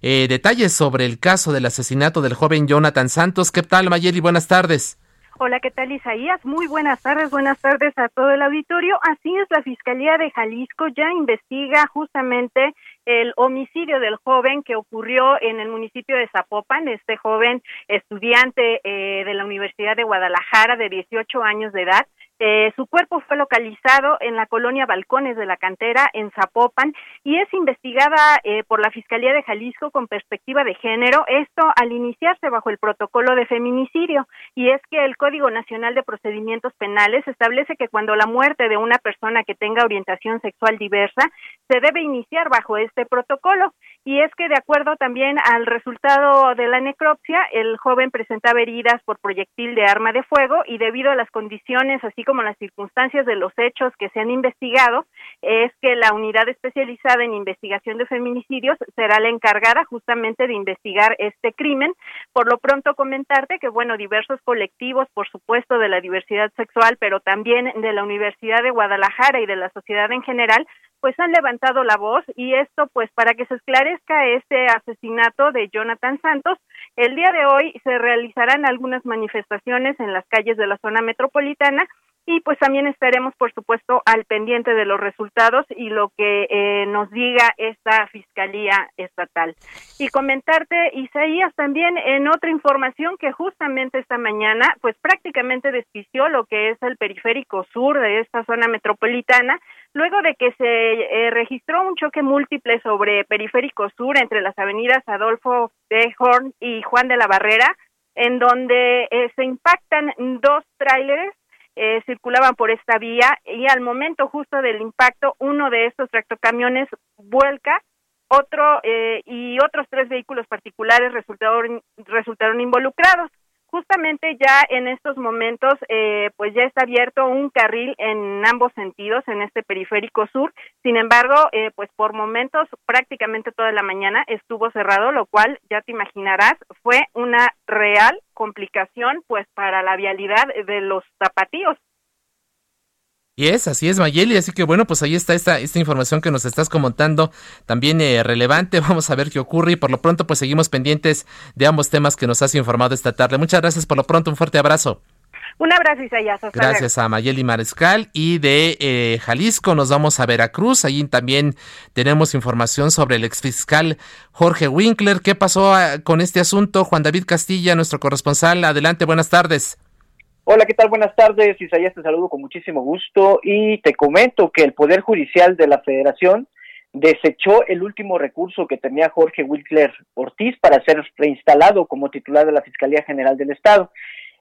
S2: eh, detalles sobre el caso del asesinato del joven Jonathan Santos. ¿Qué tal, Mayeli? Buenas tardes.
S15: Hola, ¿qué tal Isaías? Muy buenas tardes, buenas tardes a todo el auditorio. Así es, la Fiscalía de Jalisco ya investiga justamente el homicidio del joven que ocurrió en el municipio de Zapopan, este joven estudiante eh, de la Universidad de Guadalajara de 18 años de edad. Eh, su cuerpo fue localizado en la colonia Balcones de la Cantera, en Zapopan, y es investigada eh, por la Fiscalía de Jalisco con perspectiva de género, esto al iniciarse bajo el protocolo de feminicidio. Y es que el Código Nacional de Procedimientos Penales establece que cuando la muerte de una persona que tenga orientación sexual diversa se debe iniciar bajo este protocolo. Y es que de acuerdo también al resultado de la necropsia, el joven presentaba heridas por proyectil de arma de fuego y debido a las condiciones así como las circunstancias de los hechos que se han investigado, es que la unidad especializada en investigación de feminicidios será la encargada justamente de investigar este crimen. Por lo pronto comentarte que, bueno, diversos colectivos, por supuesto, de la diversidad sexual, pero también de la Universidad de Guadalajara y de la sociedad en general, pues han levantado la voz y esto pues para que se esclarezca este asesinato de Jonathan Santos, el día de hoy se realizarán algunas manifestaciones en las calles de la zona metropolitana y pues también estaremos por supuesto al pendiente de los resultados y lo que eh, nos diga esta fiscalía estatal. Y comentarte Isaías también en otra información que justamente esta mañana pues prácticamente desquició lo que es el periférico sur de esta zona metropolitana luego de que se eh, registró un choque múltiple sobre periférico sur entre las avenidas Adolfo de Horn y Juan de la Barrera en donde eh, se impactan dos tráileres eh, circulaban por esta vía y al momento justo del impacto uno de estos tractocamiones vuelca otro eh, y otros tres vehículos particulares resultaron resultaron involucrados justamente ya en estos momentos eh, pues ya está abierto un carril en ambos sentidos en este periférico sur. Sin embargo eh, pues por momentos prácticamente toda la mañana estuvo cerrado lo cual ya te imaginarás fue una real complicación pues para la vialidad de los zapatíos
S2: y es, así es, Mayeli. Así que bueno, pues ahí está esta, esta información que nos estás comentando, también eh, relevante. Vamos a ver qué ocurre y por lo pronto, pues seguimos pendientes de ambos temas que nos has informado esta tarde. Muchas gracias por lo pronto, un fuerte abrazo.
S15: Un abrazo, Isaías.
S2: Gracias a Mayeli Mariscal. Y de eh, Jalisco nos vamos a Veracruz. Allí también tenemos información sobre el exfiscal Jorge Winkler. ¿Qué pasó ah, con este asunto? Juan David Castilla, nuestro corresponsal. Adelante, buenas tardes.
S16: Hola, ¿qué tal? Buenas tardes. Isaías, te saludo con muchísimo gusto y te comento que el Poder Judicial de la Federación desechó el último recurso que tenía Jorge Wilkler Ortiz para ser reinstalado como titular de la Fiscalía General del Estado.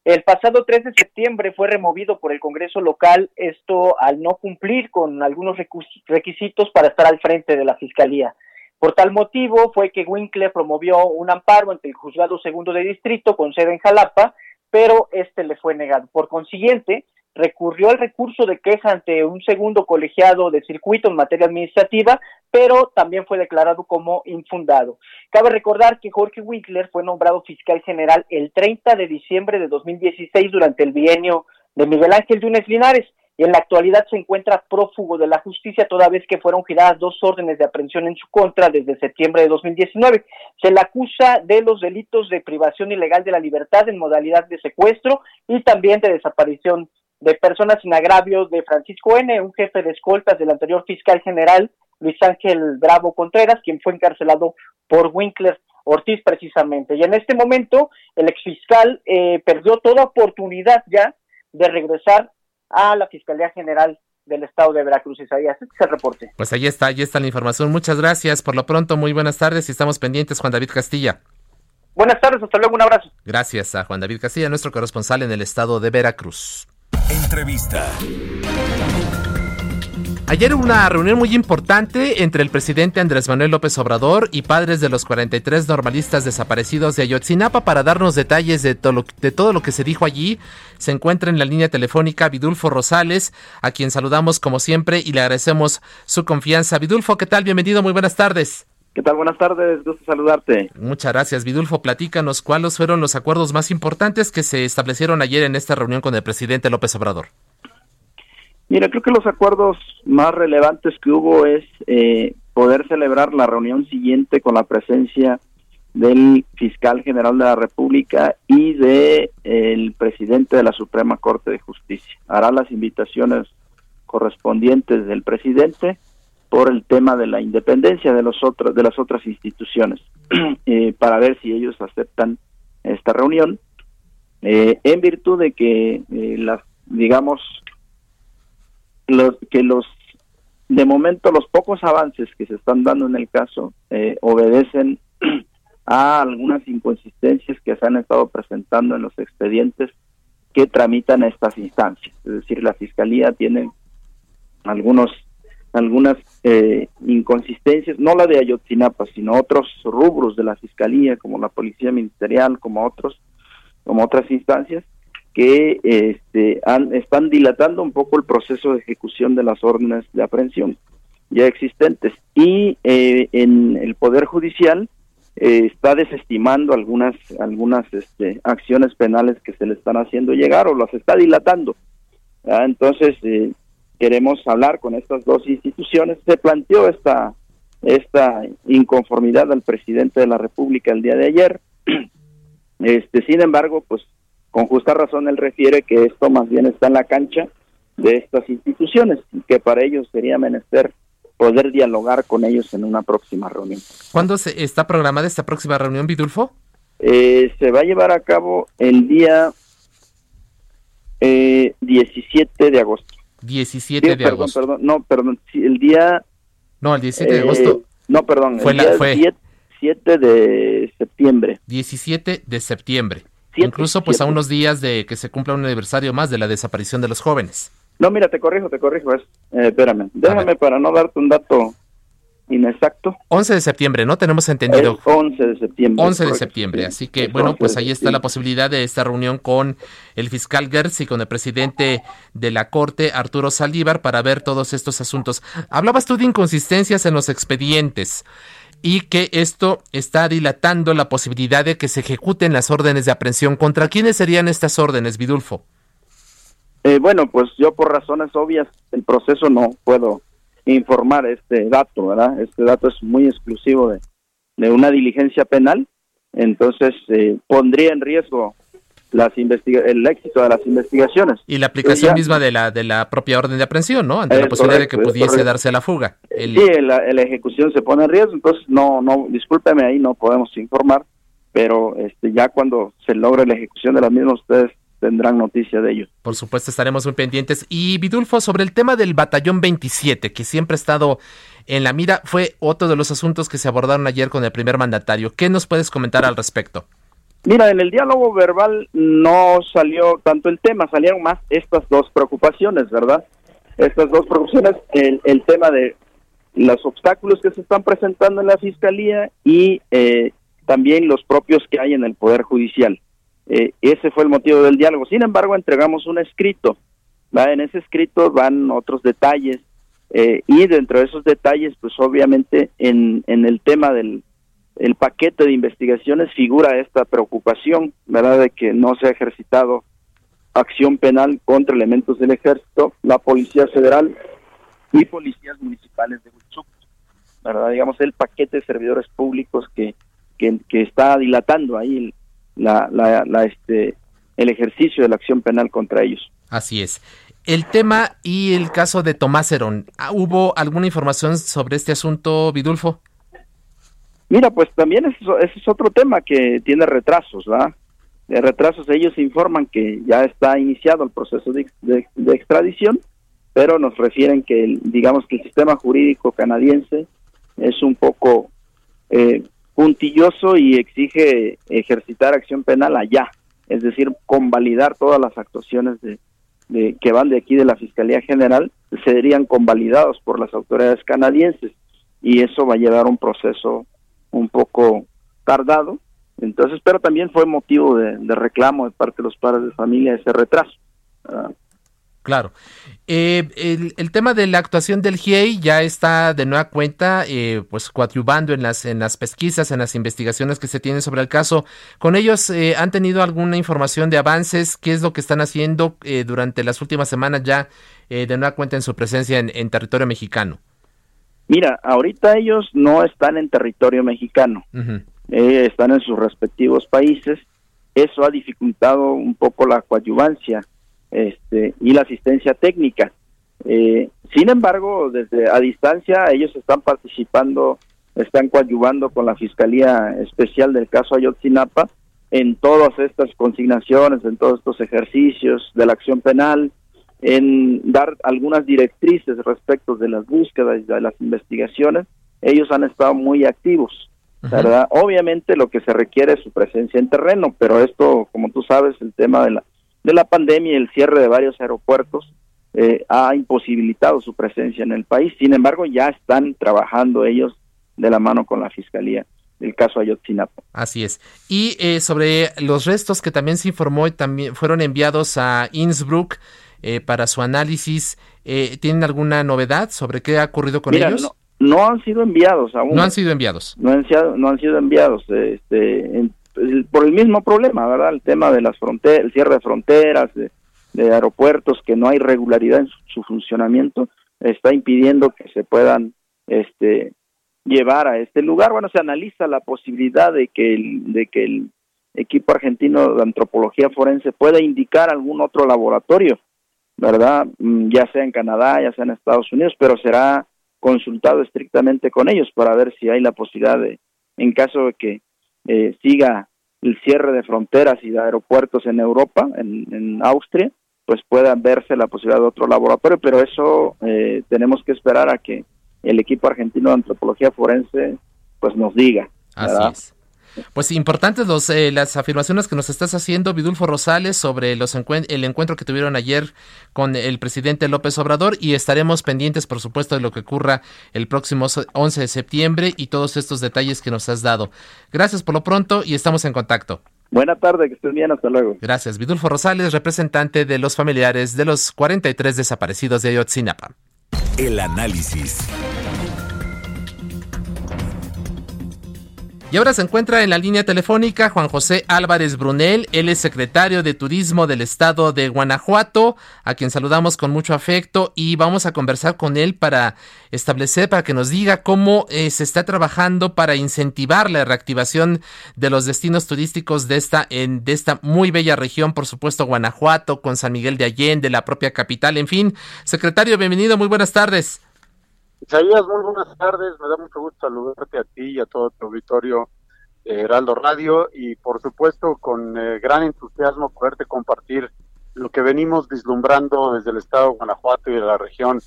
S16: El pasado 3 de septiembre fue removido por el Congreso local, esto al no cumplir con algunos requisitos para estar al frente de la Fiscalía. Por tal motivo fue que Winkler promovió un amparo ante el Juzgado Segundo de Distrito con sede en Jalapa pero este le fue negado. Por consiguiente, recurrió al recurso de queja ante un segundo colegiado de circuito en materia administrativa, pero también fue declarado como infundado. Cabe recordar que Jorge Winkler fue nombrado fiscal general el 30 de diciembre de 2016 durante el bienio de Miguel Ángel Yunes Linares y en la actualidad se encuentra prófugo de la justicia toda vez que fueron giradas dos órdenes de aprehensión en su contra desde septiembre de 2019. Se le acusa de los delitos de privación ilegal de la libertad en modalidad de secuestro y también de desaparición de personas sin agravio de Francisco N., un jefe de escoltas del anterior fiscal general Luis Ángel Bravo Contreras, quien fue encarcelado por Winkler Ortiz precisamente. Y en este momento el exfiscal eh, perdió toda oportunidad ya de regresar a la Fiscalía General del Estado de Veracruz. Isaías, este es el reporte.
S2: Pues ahí está, ahí está la información. Muchas gracias. Por lo pronto, muy buenas tardes y estamos pendientes, Juan David Castilla.
S16: Buenas tardes, hasta luego, un abrazo.
S2: Gracias a Juan David Castilla, nuestro corresponsal en el estado de Veracruz.
S1: Entrevista.
S2: Ayer hubo una reunión muy importante entre el presidente Andrés Manuel López Obrador y padres de los 43 normalistas desaparecidos de Ayotzinapa para darnos detalles de todo, lo, de todo lo que se dijo allí. Se encuentra en la línea telefónica Vidulfo Rosales, a quien saludamos como siempre y le agradecemos su confianza. Vidulfo, ¿qué tal? Bienvenido, muy buenas tardes.
S17: ¿Qué tal? Buenas tardes, gusto saludarte.
S2: Muchas gracias, Vidulfo. Platícanos cuáles fueron los acuerdos más importantes que se establecieron ayer en esta reunión con el presidente López Obrador.
S17: Mira, creo que los acuerdos más relevantes que hubo es eh, poder celebrar la reunión siguiente con la presencia del fiscal general de la República y de el presidente de la Suprema Corte de Justicia. Hará las invitaciones correspondientes del presidente por el tema de la independencia de los otros de las otras instituciones eh, para ver si ellos aceptan esta reunión eh, en virtud de que eh, las digamos los que los de momento los pocos avances que se están dando en el caso obedecen a algunas inconsistencias que se han estado presentando en los expedientes que tramitan estas instancias. Es decir la fiscalía tiene algunos algunas eh, inconsistencias, no la de Ayotzinapa, sino otros rubros de la Fiscalía, como la Policía Ministerial, como otros, como otras instancias, que este, han, están dilatando un poco el proceso de ejecución de las órdenes de aprehensión ya existentes. Y eh, en el Poder Judicial eh, está desestimando algunas, algunas este, acciones penales que se le están haciendo llegar o las está dilatando. Entonces, queremos hablar con estas dos instituciones. Se planteó esta, esta inconformidad al presidente de la República el día de ayer. Este, sin embargo, pues con justa razón él refiere que esto más bien está en la cancha de estas instituciones y que para ellos sería menester poder dialogar con ellos en una próxima reunión.
S2: ¿Cuándo se está programada esta próxima reunión, Vidulfo?
S17: Eh, se va a llevar a cabo el día eh, 17 de agosto.
S2: 17 de agosto.
S17: Perdón, no, perdón, el día...
S2: No, el 17 de agosto.
S17: Eh, no, perdón,
S2: fue
S17: el día
S2: fue
S17: 7, de septiembre.
S2: 17 de septiembre. Incluso pues a unos días de que se cumpla un aniversario más de la desaparición de los jóvenes.
S17: No, mira, te corrijo, te corrijo. Es, eh, espérame, déjame para no darte un dato inexacto.
S2: 11 de septiembre, ¿no? Tenemos entendido.
S17: 11 de septiembre.
S2: 11 de septiembre, así que bueno, pues ahí está la posibilidad de esta reunión con el fiscal Gertz y con el presidente de la Corte, Arturo Saldívar, para ver todos estos asuntos. Hablabas tú de inconsistencias en los expedientes y que esto está dilatando la posibilidad de que se ejecuten las órdenes de aprehensión. ¿Contra quiénes serían estas órdenes, Vidulfo?
S17: Eh, bueno, pues yo por razones obvias el proceso no puedo informar este dato, ¿verdad? Este dato es muy exclusivo de, una diligencia penal, entonces eh, pondría en riesgo las el éxito de las investigaciones.
S2: Y la aplicación misma de la de la propia orden de aprehensión, ¿no? Ante la posibilidad de que pudiese darse la fuga.
S17: Sí, la, la, ejecución se pone en riesgo, entonces no, no, discúlpeme ahí, no podemos informar, pero este ya cuando se logre la ejecución de las mismas, ustedes tendrán noticia de ellos.
S2: Por supuesto, estaremos muy pendientes. Y Vidulfo, sobre el tema del batallón 27, que siempre ha estado en la mira, fue otro de los asuntos que se abordaron ayer con el primer mandatario. ¿Qué nos puedes comentar al respecto?
S17: Mira, en el diálogo verbal no salió tanto el tema, salieron más estas dos preocupaciones, ¿verdad? Estas dos preocupaciones, el, el tema de los obstáculos que se están presentando en la fiscalía y eh, también los propios que hay en el Poder Judicial. Eh, ese fue el motivo del diálogo. Sin embargo, entregamos un escrito. En ese escrito van otros detalles eh, y dentro de esos detalles, pues obviamente en, en el tema del el paquete de investigaciones figura esta preocupación, ¿verdad? De que no se ha ejercitado acción penal contra elementos del ejército, la Policía Federal y policías municipales de Huizuco, ¿verdad? Digamos, el paquete de servidores públicos que, que, está dilatando ahí el, la, la, este, el ejercicio de la acción penal contra ellos.
S2: Así es. El tema y el caso de Tomás Herón, ¿hubo alguna información sobre este asunto, Vidulfo?
S17: Mira, pues también ese, es otro tema que tiene retrasos, ¿verdad? De retrasos, ellos informan que ya está iniciado el proceso de, extradición, pero nos refieren que, digamos que el sistema jurídico canadiense es un poco eh, puntilloso y exige ejercitar acción penal allá, es decir, convalidar todas las actuaciones de, que van de aquí de la Fiscalía General, serían convalidados por las autoridades canadienses y eso va a llevar un proceso un poco tardado. Entonces, pero también fue motivo de, reclamo de parte de los padres de familia ese retraso.
S2: Claro. Eh, el, tema de la actuación del GIEI ya está de nueva cuenta, eh, pues coadyuvando en las, en las pesquisas, en las investigaciones que se tienen sobre el caso. ¿Con ellos eh, han tenido alguna información de avances? ¿Qué es lo que están haciendo eh, durante las últimas semanas ya de nueva cuenta en su presencia en, territorio mexicano?
S17: Mira, ahorita ellos no están en territorio mexicano, están en sus respectivos países. Eso ha dificultado un poco la coadyuvancia este, y la asistencia técnica. Eh, sin embargo, desde a distancia ellos están participando, están coadyuvando con la Fiscalía Especial del caso Ayotzinapa en todas estas consignaciones, en todos estos ejercicios de la acción penal, en dar algunas directrices respecto de las búsquedas y de las investigaciones. Ellos han estado muy activos. ¿verdad? Obviamente lo que se requiere es su presencia en terreno, pero esto, como tú sabes, el tema de la de la pandemia y el cierre de varios aeropuertos eh, ha imposibilitado su presencia en el país. Sin embargo, ya están trabajando ellos de la mano con la Fiscalía del caso Ayotzinapa.
S2: Así es. Y eh, sobre los restos que también se informó y también fueron enviados a Innsbruck eh, para su análisis, ¿tienen alguna novedad sobre qué ha ocurrido con ellos?
S17: No, no han sido enviados aún.
S2: No han sido enviados.
S17: No han, no han sido enviados. Este, por el mismo problema, ¿verdad? El tema de las fronteras, el cierre de fronteras, de, aeropuertos, que no hay regularidad en su, funcionamiento, está impidiendo que se puedan este llevar a este lugar. Bueno, se analiza la posibilidad de que el, de que el equipo argentino de antropología forense pueda indicar algún otro laboratorio, ¿verdad? Mm, ya sea en Canadá, ya sea en Estados Unidos, pero será consultado estrictamente con ellos para ver si hay la posibilidad de, en caso de que eh, siga el cierre de fronteras y de aeropuertos en Europa, en, Austria, pues pueda verse la posibilidad de otro laboratorio, pero eso eh, tenemos que esperar a que el equipo argentino de antropología forense pues nos diga.
S2: Así es. Pues importantes los, eh, las afirmaciones que nos estás haciendo, Vidulfo Rosales, sobre los el encuentro que tuvieron ayer con el presidente López Obrador y estaremos pendientes, por supuesto, de lo que ocurra el próximo 11 de septiembre y todos estos detalles que nos has dado. Gracias por lo pronto y estamos en contacto.
S17: Buena tarde, que estés bien, hasta luego.
S2: Gracias. Vidulfo Rosales, representante de los familiares de los 43 desaparecidos de Ayotzinapa.
S1: El análisis.
S2: Y ahora se encuentra en la línea telefónica Juan José Álvarez Brunel, él es secretario de Turismo del Estado de Guanajuato, a quien saludamos con mucho afecto y vamos a conversar con él para establecer, para que nos diga cómo eh, se está trabajando para incentivar la reactivación de los destinos turísticos de esta, en, de esta muy bella región, por supuesto Guanajuato, con San Miguel de Allende, la propia capital, en fin. Secretario, bienvenido, muy buenas tardes.
S18: Isaías, muy buenas tardes. Me da mucho gusto saludarte a ti y a todo tu auditorio de Heraldo Radio y por supuesto con eh, gran entusiasmo poderte compartir lo que venimos vislumbrando desde el estado de Guanajuato y de la región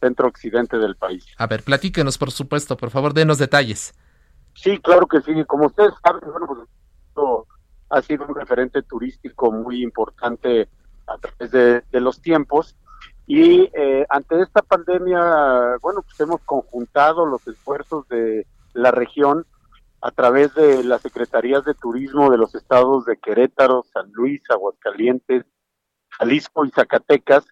S18: centro-occidente del país.
S2: A ver, platíquenos por supuesto, por favor, denos detalles.
S18: Sí, claro que sí. Como ustedes saben, bueno, pues esto ha sido un referente turístico muy importante a través de los tiempos y eh, ante esta pandemia, bueno, pues hemos conjuntado los esfuerzos de la región a través de las secretarías de turismo de los estados de Querétaro, San Luis, Aguascalientes, Jalisco y Zacatecas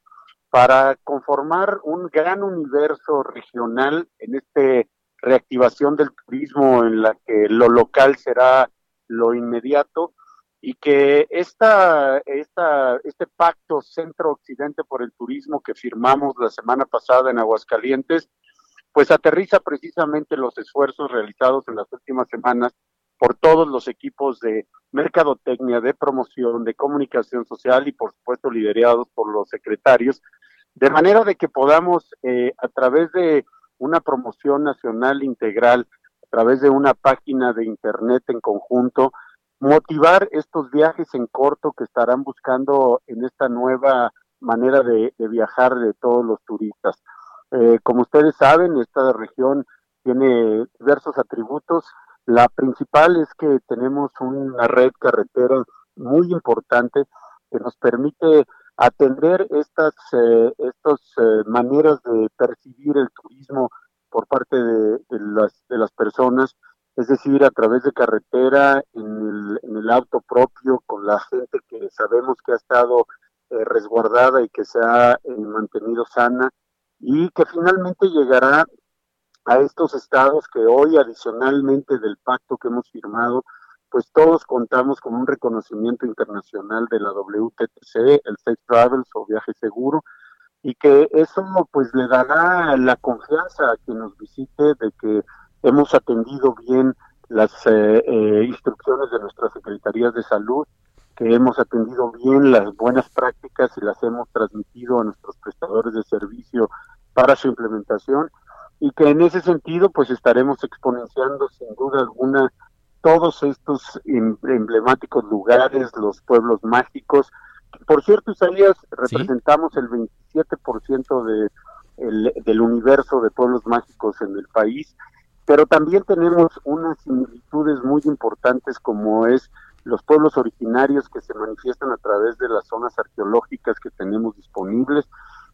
S18: para conformar un gran universo regional en esta reactivación del turismo en la que lo local será lo inmediato y que esta, este pacto centro-occidente por el turismo que firmamos la semana pasada en Aguascalientes, pues aterriza precisamente los esfuerzos realizados en las últimas semanas por todos los equipos de mercadotecnia, de promoción, de comunicación social y por supuesto liderados por los secretarios, de manera de que podamos eh, a través de una promoción nacional integral, a través de una página de internet en conjunto, motivar estos viajes en corto que estarán buscando en esta nueva manera de, viajar de todos los turistas. Eh, como ustedes saben, esta región tiene diversos atributos. La principal es que tenemos una red carretera muy importante que nos permite atender estas, eh, estas eh, maneras de percibir el turismo por parte de, las, de las personas es decir, a través de carretera, en el, en el auto propio, con la gente que sabemos que ha estado eh, resguardada y que se ha eh, mantenido sana y que finalmente llegará a estos estados que hoy adicionalmente del pacto que hemos firmado, pues todos contamos con un reconocimiento internacional de la WTTC, el Safe Travels o viaje seguro, y que eso pues le dará la confianza a quien nos visite de que hemos atendido bien las eh, eh, instrucciones de nuestras secretarías de salud, que hemos atendido bien las buenas prácticas y las hemos transmitido a nuestros prestadores de servicio para su implementación y que en ese sentido pues estaremos exponenciando sin duda alguna todos estos em, emblemáticos lugares, los pueblos mágicos. Por cierto, Isaías, representamos el 27% de, el, del universo de pueblos mágicos en el país, pero también tenemos unas similitudes muy importantes como es los pueblos originarios que se manifiestan a través de las zonas arqueológicas que tenemos disponibles,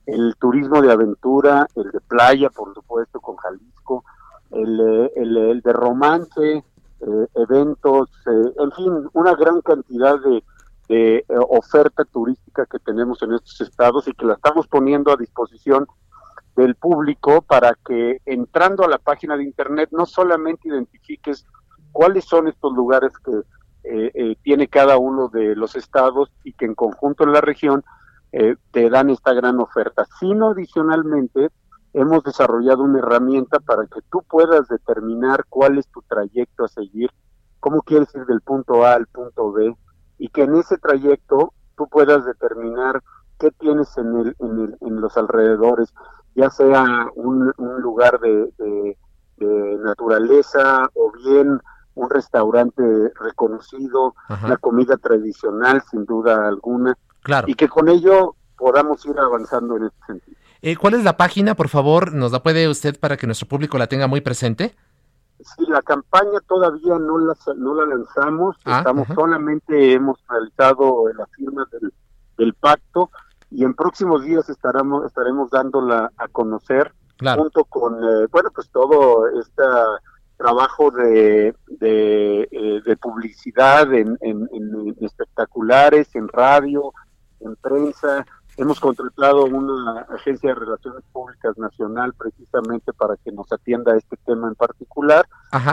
S18: el turismo de aventura, el de playa, por supuesto, con Jalisco, el, eh, el, de romance, eh, eventos, eh, en fin, una gran cantidad de, de oferta turística que tenemos en estos estados y que la estamos poniendo a disposición del público para que entrando a la página de internet no solamente identifiques cuáles son estos lugares que tiene cada uno de los estados y que en conjunto en la región eh, te dan esta gran oferta, sino adicionalmente hemos desarrollado una herramienta para que tú puedas determinar cuál es tu trayecto a seguir, cómo quieres ir del punto A al punto B y que en ese trayecto tú puedas determinar qué tienes en, el, en, el, en los alrededores, ya sea un, lugar de, naturaleza o bien un restaurante reconocido, una comida tradicional sin duda alguna, y que con ello podamos ir avanzando en este sentido.
S2: Eh, ¿Cuál es la página, por favor? ¿Nos la puede usted para que nuestro público la tenga muy presente?
S18: Sí, la campaña todavía no la, no la lanzamos, ah, estamos solamente hemos realizado la firma del, pacto y en próximos días estaremos estaremos dándola a conocer junto con eh, bueno pues todo este trabajo de, de, eh, publicidad en, en, espectaculares, en radio, en prensa. Hemos contratado una agencia de relaciones públicas nacional precisamente para que nos atienda a este tema en particular.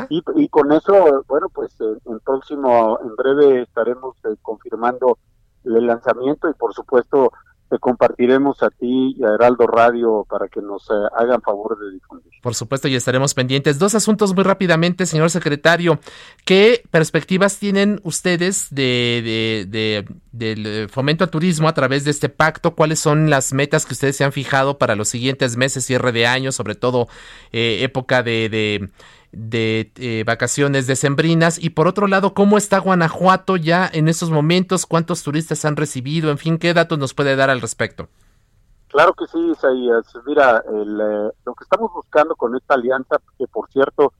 S18: Y, y, con eso, bueno, pues en, próximo, en breve estaremos eh, confirmando el lanzamiento y por supuesto te compartiremos a ti y a Heraldo Radio para que nos eh, hagan favor de difundir.
S2: Por supuesto, y estaremos pendientes. Dos asuntos muy rápidamente, señor secretario. ¿Qué perspectivas tienen ustedes de, de, del eh, fomento al turismo a través de este pacto? ¿Cuáles son las metas que ustedes se han fijado para los siguientes meses, cierre de año, sobre todo eh, época de de eh, vacaciones decembrinas y por otro lado cómo está Guanajuato ya en estos momentos, cuántos turistas han recibido, en fin, qué datos nos puede dar al respecto.
S18: Claro que sí, Isaías. Mira, eh, lo que estamos buscando con esta alianza, que por cierto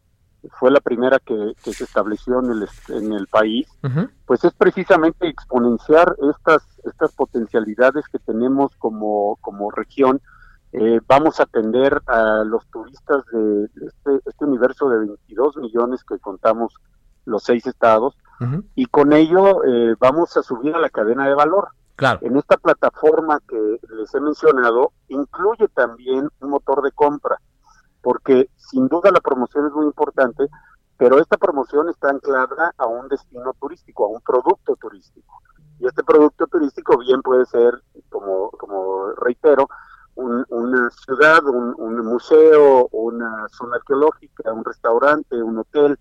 S18: fue la primera que, se estableció en el, en el país, pues es precisamente exponenciar estas, estas potencialidades que tenemos como, como región eh, vamos a atender a los turistas de este, este, universo de 22 millones que contamos los seis estados y con ello eh, vamos a subir a la cadena de valor.
S2: Claro.
S18: En esta plataforma que les he mencionado incluye también un motor de compra, porque sin duda la promoción es muy importante, pero esta promoción está anclada a un destino turístico, a un producto turístico. Y este producto turístico bien puede ser, como, como reitero, una ciudad, un, museo, una zona arqueológica, un restaurante, un hotel,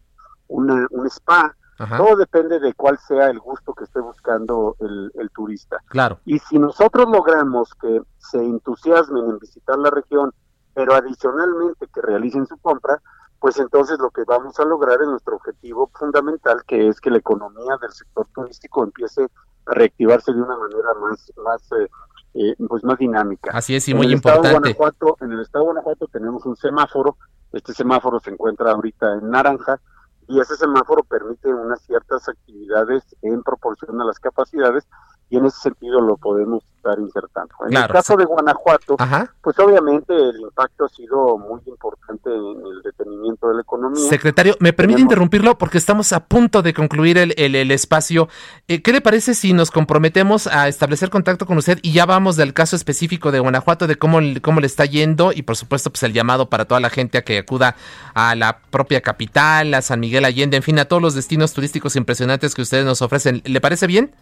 S18: un spa. Todo depende de cuál sea el gusto que esté buscando el, el, turista.
S2: Claro.
S18: Y si nosotros logramos que se entusiasmen en visitar la región, pero adicionalmente que realicen su compra, pues entonces lo que vamos a lograr es nuestro objetivo fundamental, que es que la economía del sector turístico empiece a reactivarse de una manera más, más eh, eh, pues más dinámica.
S2: Así es, y muy importante.
S18: en el estado de Guanajuato tenemos un semáforo, este semáforo se encuentra ahorita en naranja, y ese semáforo permite unas ciertas actividades en proporción a las capacidades, y en ese sentido lo podemos estar insertando. En el caso de Guanajuato, pues obviamente el impacto ha sido muy importante en el mantenimiento de la economía.
S2: Secretario, ¿me permite interrumpirlo? Porque estamos a punto de concluir el, el, espacio. Eh, ¿Qué le parece si nos comprometemos a establecer contacto con usted y ya vamos del caso específico de Guanajuato, de cómo, cómo le está yendo y por supuesto pues el llamado para toda la gente a que acuda a la propia capital, a San Miguel Allende, en fin, a todos los destinos turísticos impresionantes que ustedes nos ofrecen. ¿Le parece bien?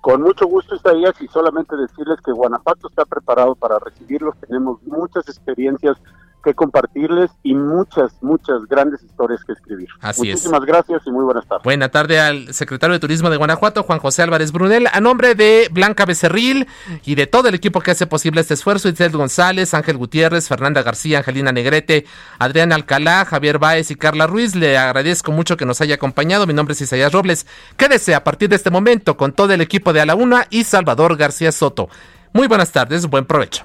S18: Con mucho gusto, Isaías, y solamente decirles que Guanajuato está preparado para recibirlos. Tenemos muchas experiencias que compartirles y muchas, muchas grandes historias que escribir.
S2: Así
S18: Muchísimas gracias y muy buenas tardes.
S2: Buena tarde al secretario de Turismo de Guanajuato, Juan José Álvarez Brunel, a nombre de Blanca Becerril y de todo el equipo que hace posible este esfuerzo, Itzel González, Ángel Gutiérrez, Fernanda García, Angelina Negrete, Adrián Alcalá, Javier Báez y Carla Ruiz. Le agradezco mucho que nos haya acompañado. Mi nombre es Isaías Robles. Quédese a partir de este momento con todo el equipo de A la Una y Salvador García Soto. Muy buenas tardes, buen provecho.